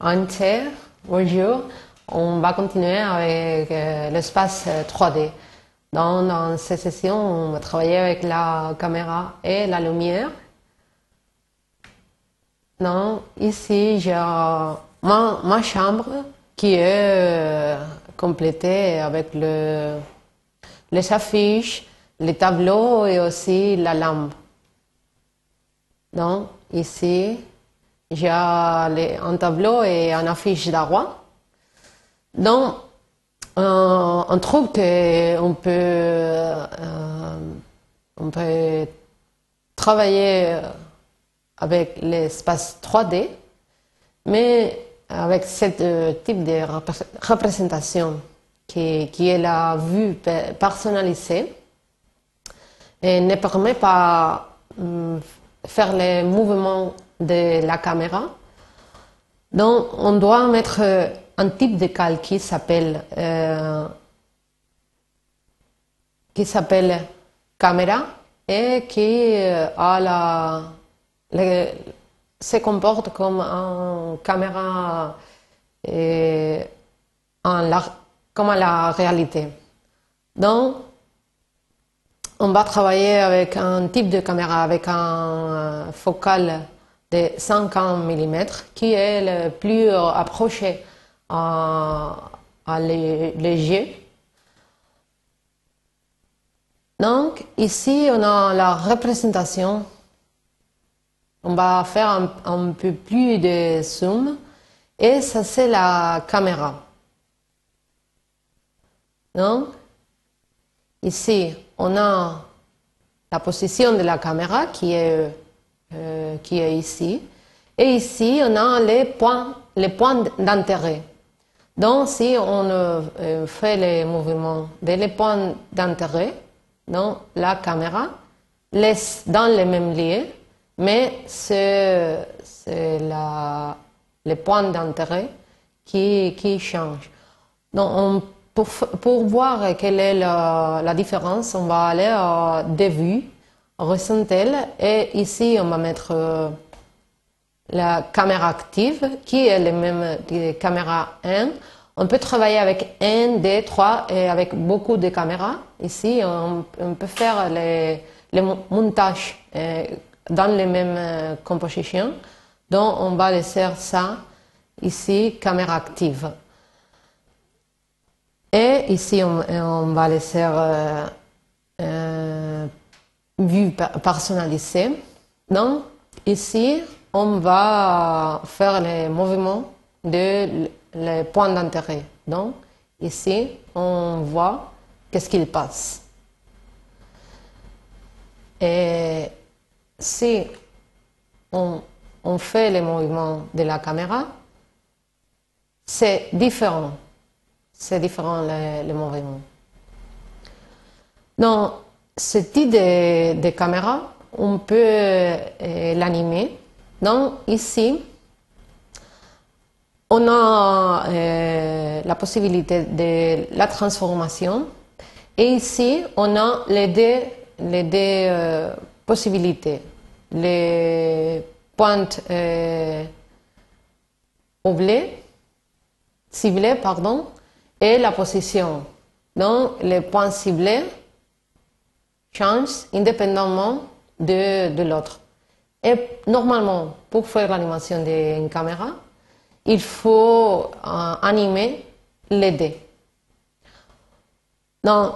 entier. Bonjour. On va continuer avec euh, l'espace 3D. Dans, dans cette session, on va travailler avec la caméra et la lumière. Donc, ici, j'ai ma, chambre qui est euh, complétée avec le, les affiches, les tableaux et aussi la lampe. Donc, ici, j'ai un tableau et une affiche d'arroi. Donc, euh, on trouve qu'on peut, euh, on peut travailler avec l'espace 3D, mais avec ce euh, type de représentation qui, qui est la vue personnalisée et ne permet pas faire les mouvements de la caméra. Donc, on doit mettre un type de calque qui s'appelle euh, s'appelle caméra et qui euh, a la, se comporte comme une caméra euh, en la, comme la réalité. Donc, on va travailler avec un type de caméra, avec un focal de 50 mm qui est le plus approché à, à. Donc ici on a la représentation. On va faire un, un peu plus de zoom et ça c'est la caméra. Donc ici on a la position de la caméra qui est euh, qui est ici. Et ici, on a les points, les points d'intérêt. Donc, si on euh, fait les mouvements des points d'intérêt, la caméra laisse dans les mêmes lieux, mais c'est les points d'intérêt qui, qui changent. Donc, pour, voir quelle est la, différence, on va aller à des vues horizontales et ici on va mettre euh, la caméra active, qui est la même caméra 1. On peut travailler avec 1, 2, 3 et avec beaucoup de caméras. Ici, on, peut faire les, les montages euh, dans les mêmes euh, compositions. Donc, on va laisser ça ici, caméra active. Et ici, on, va laisser euh, vue personnalisée. Donc, ici, on va faire les mouvements de les points d'intérêt. Donc, ici, on voit qu'est-ce qu'il passe. Et si on, fait les mouvements de la caméra, c'est différent. C'est différent les, mouvements. Donc, ce type de, caméra, on peut euh, l'animer donc ici, on a euh, la possibilité de la transformation et ici, on a les deux, les deux euh, possibilités. Les points euh, ciblés, pardon, et la position. Donc, les points ciblés changent indépendamment de, de l'autre. Et normalement, pour faire l'animation d'une caméra, il faut euh, animer les dés. Donc,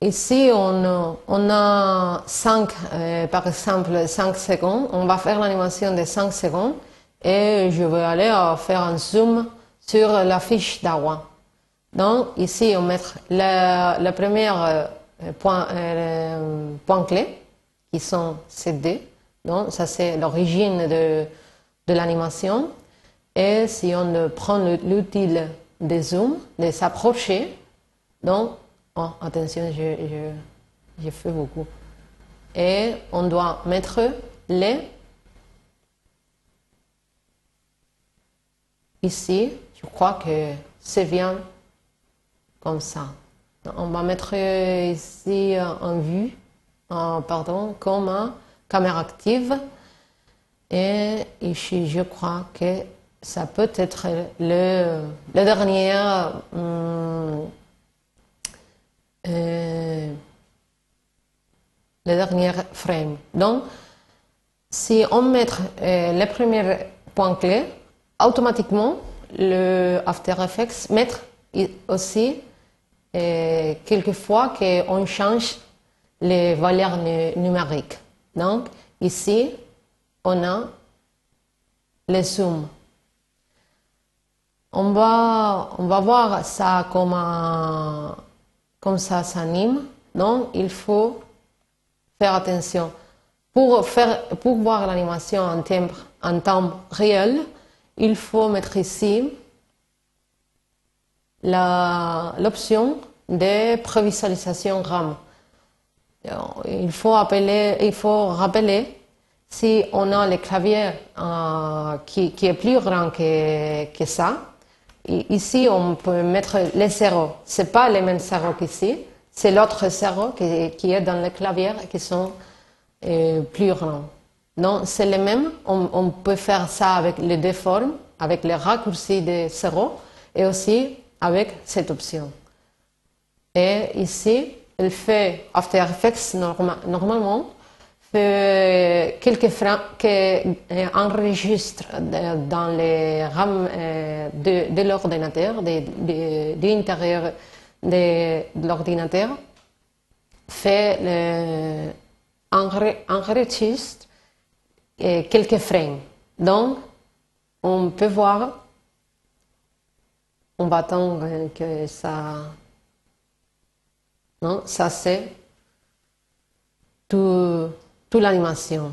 ici, on, on a 5, euh, par exemple, 5 secondes. On va faire l'animation de 5 secondes et je vais aller euh, faire un zoom sur la fiche d'Awa. Donc, ici, on met le, premier point, point clé, qui sont ces dés. Donc, ça, c'est l'origine de, de l'animation. Et si on prend l'outil de zoom, de s'approcher, donc, oh, attention, je, je, fais beaucoup. Et on doit mettre les ici, je crois que c'est bien comme ça. On va mettre ici en vue, pardon, comme caméra active. Et ici, je crois que ça peut être le, le dernier, hum, euh, le dernier frame. Donc, si on met euh, les premiers points clés, automatiquement, le After Effects met aussi euh, quelquefois qu'on change les valeurs numériques. Donc, ici, on a le zoom. On va, on va voir ça comme, comme ça s'anime. Donc, il faut faire attention. Pour, faire, pour voir l'animation en, en temps réel, il faut mettre ici l'option de prévisualisation RAM. Il faut, appeler, il faut rappeler si on a le clavier euh, qui, qui, est plus grand que, que ça. ici, on peut mettre les zéros. C'est pas les mêmes zéros qu'ici. C'est l'autre zéro qui, qui, est dans le clavier qui sont euh, plus grands. Non, c'est les mêmes. On, on, peut faire ça avec les deux formes, avec les raccourcis des zéros et aussi avec cette option. Et ici, elle fait After Effects normalement fait quelques freins qui enregistre dans les RAM euh, de, l'ordinateur, de, de, de l'intérieur de, l'ordinateur, fait le, enregistre euh, quelques frames. Donc, on peut voir on va attendre que ça. Non, ça c'est tout, toute l'animation.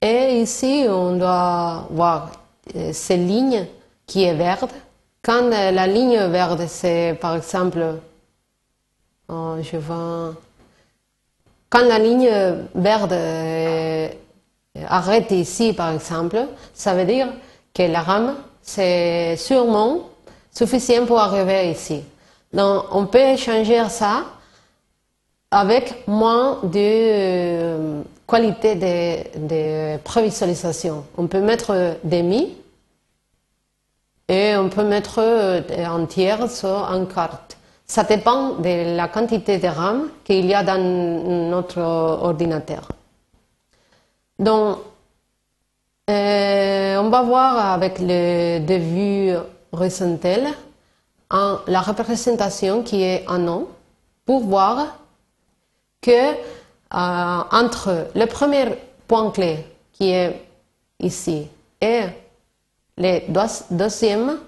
Et ici, on doit voir euh, ces lignes qui est verte. Quand euh, la ligne verte, c'est par exemple, oh, je vois, quand la ligne verte euh, arrête ici, par exemple, ça veut dire que la rame, c'est sûrement suffisant pour arriver ici. Donc, on peut changer ça avec moins de euh, qualité de, prévisualisation. On peut mettre demi et on peut mettre euh, un tiers sur un quart. Ça dépend de la quantité de RAM qu'il y a dans notre ordinateur. Donc, euh, on va voir avec le début horizontal en la représentation qui est en nom pour voir que euh, entre le premier point clé qui est ici et le deuxième,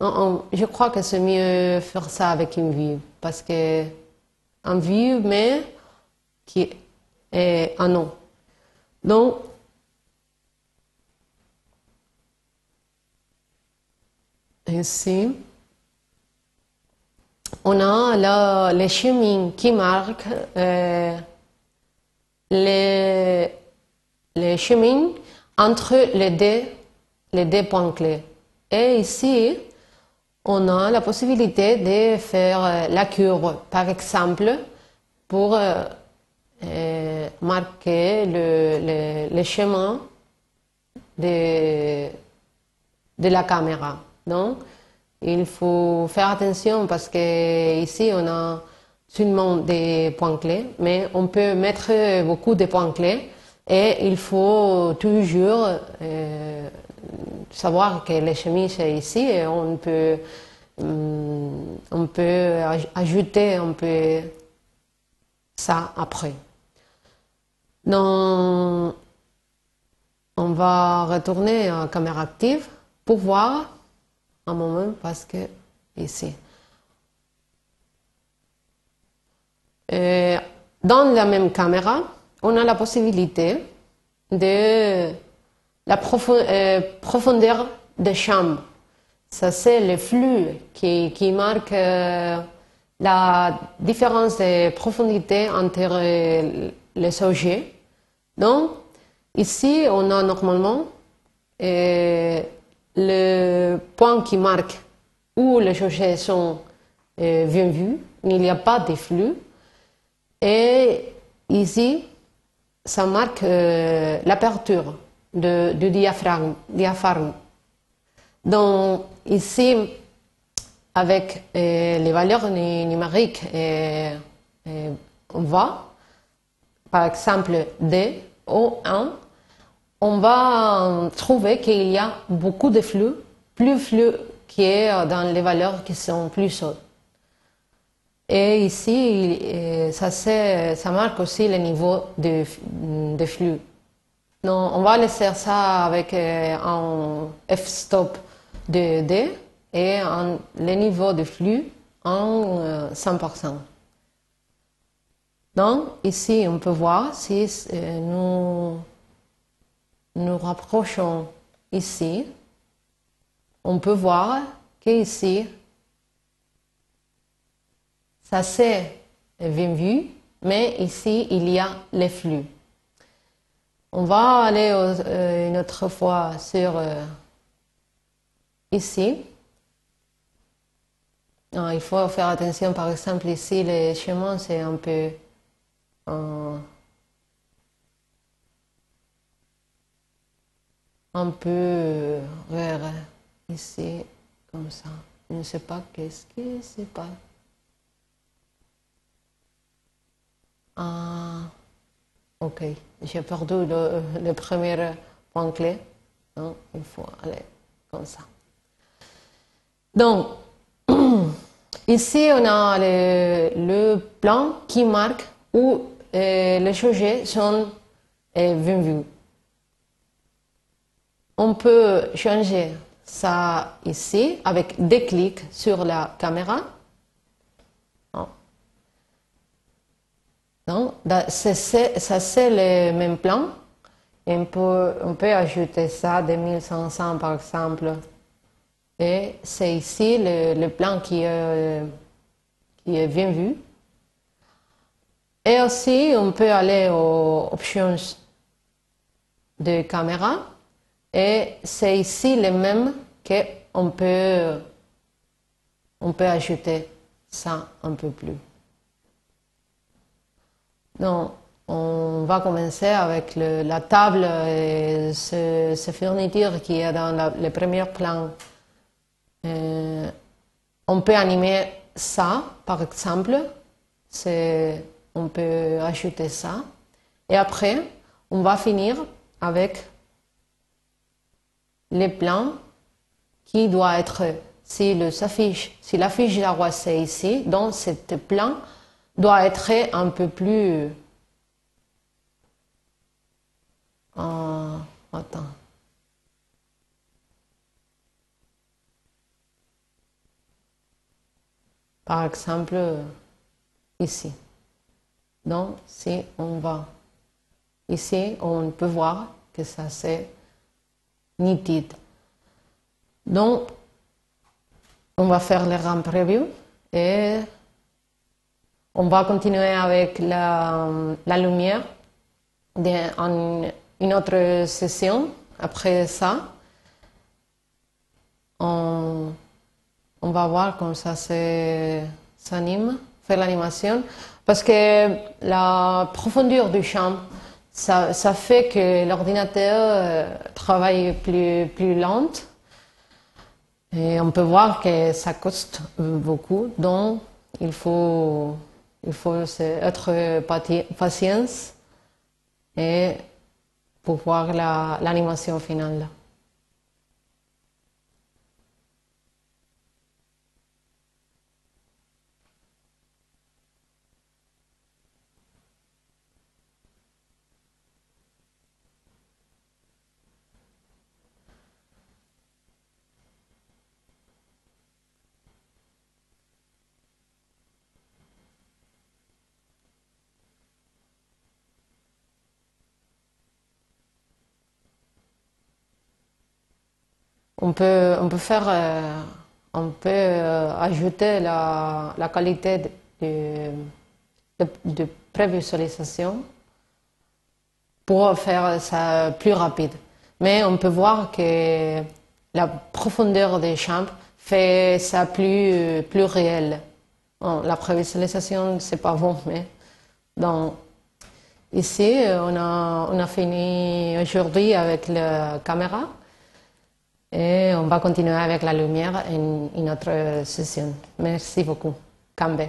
je crois que c'est mieux faire ça avec une vue parce que un vue mais qui est un nom. Donc Ici, on a les chemins qui marquent euh, les, chemins entre les deux, les deux points clés. Et ici, on a la possibilité de faire euh, la courbe, par exemple, pour euh, marquer le, le, chemin de la caméra. Donc, il faut faire attention parce que ici on a seulement des points clés, mais on peut mettre beaucoup de points clés et il faut toujours euh, savoir que le chemin c'est ici et on peut, hum, on peut ajouter un peu ça après. Donc, on va retourner à caméra active pour voir un moment parce que ici. Euh, dans la même caméra, on a la possibilité de la euh, profondeur de champ. Ça, c'est le flux qui, qui marque euh, la différence de profondité entre les objets. Donc, ici, on a normalement le point qui marque où les objets sont euh, bien vus, il n'y a pas de flux. Et ici, ça marque euh, l'aperture du diaphragme. Donc ici, avec euh, les valeurs numériques, on voit, par exemple, D, O1, on va trouver qu'il y a beaucoup de flux, plus flux qui est dans les valeurs qui sont plus hautes. Et ici, ça, marque aussi le niveau de, de flux. Donc, on va laisser ça avec un f-stop de D et le niveau de flux en 100%. Donc, ici, on peut voir si euh, nous nous rapprochons ici, on peut voir qu'ici, ça c'est bien vu, mais ici, il y a les flux. On va aller euh, une autre fois sur euh, ici. il faut faire attention, par exemple, ici, les chemins, c'est un peu un peu vers ici, comme ça. Je ne sais pas qu'est-ce qui se passe. Ah, ok. J'ai perdu le, premier point clé. Donc, il faut aller comme ça. Donc, ici, on a le, plan qui marque où euh, les sujets sont euh, vus. On peut changer ça ici avec des clics sur la caméra. Donc, ça c'est le même plan. on peut, ajouter ça 2500 par exemple. Et c'est ici le, plan est, qui est bien vu. Et aussi, on peut aller aux options de caméra. Et c'est ici le même qu'on peut, on peut ajouter ça un peu plus. Donc, on va commencer avec la table et ce, ce fourniture qui est dans le premier plan. Euh, on peut animer ça, par exemple. On peut ajouter ça. Et après, on va finir avec les plans qui doit être, si le s'affiche, si l'affiche de la roi c'est ici, donc ce plan doit être un peu plus, euh, attends. Par exemple, ici. Donc, si on va ici, on peut voir que ça c'est nitide. Donc, on va faire le RAM preview et on va continuer avec la, lumière en une autre session. Après ça, on, on va voir comment ça s'anime, faire l'animation. Parce que la profondeur du champ, ça, ça fait que l'ordinateur euh, travaille plus, plus lent. Et on peut voir que ça coûte beaucoup. Donc, il faut, il faut être patient et pour voir l'animation finale. On peut, on peut faire, euh, on peut euh, ajouter la, la qualité de, de, prévisualisation pour faire ça plus rapide. Mais on peut voir que la profondeur des champs fait ça plus, plus réel. la prévisualisation, c'est pas bon, mais donc, ici, on a, on a fini aujourd'hui avec la caméra. Et on va continuer avec la lumière en une autre session. Merci beaucoup. Cambe.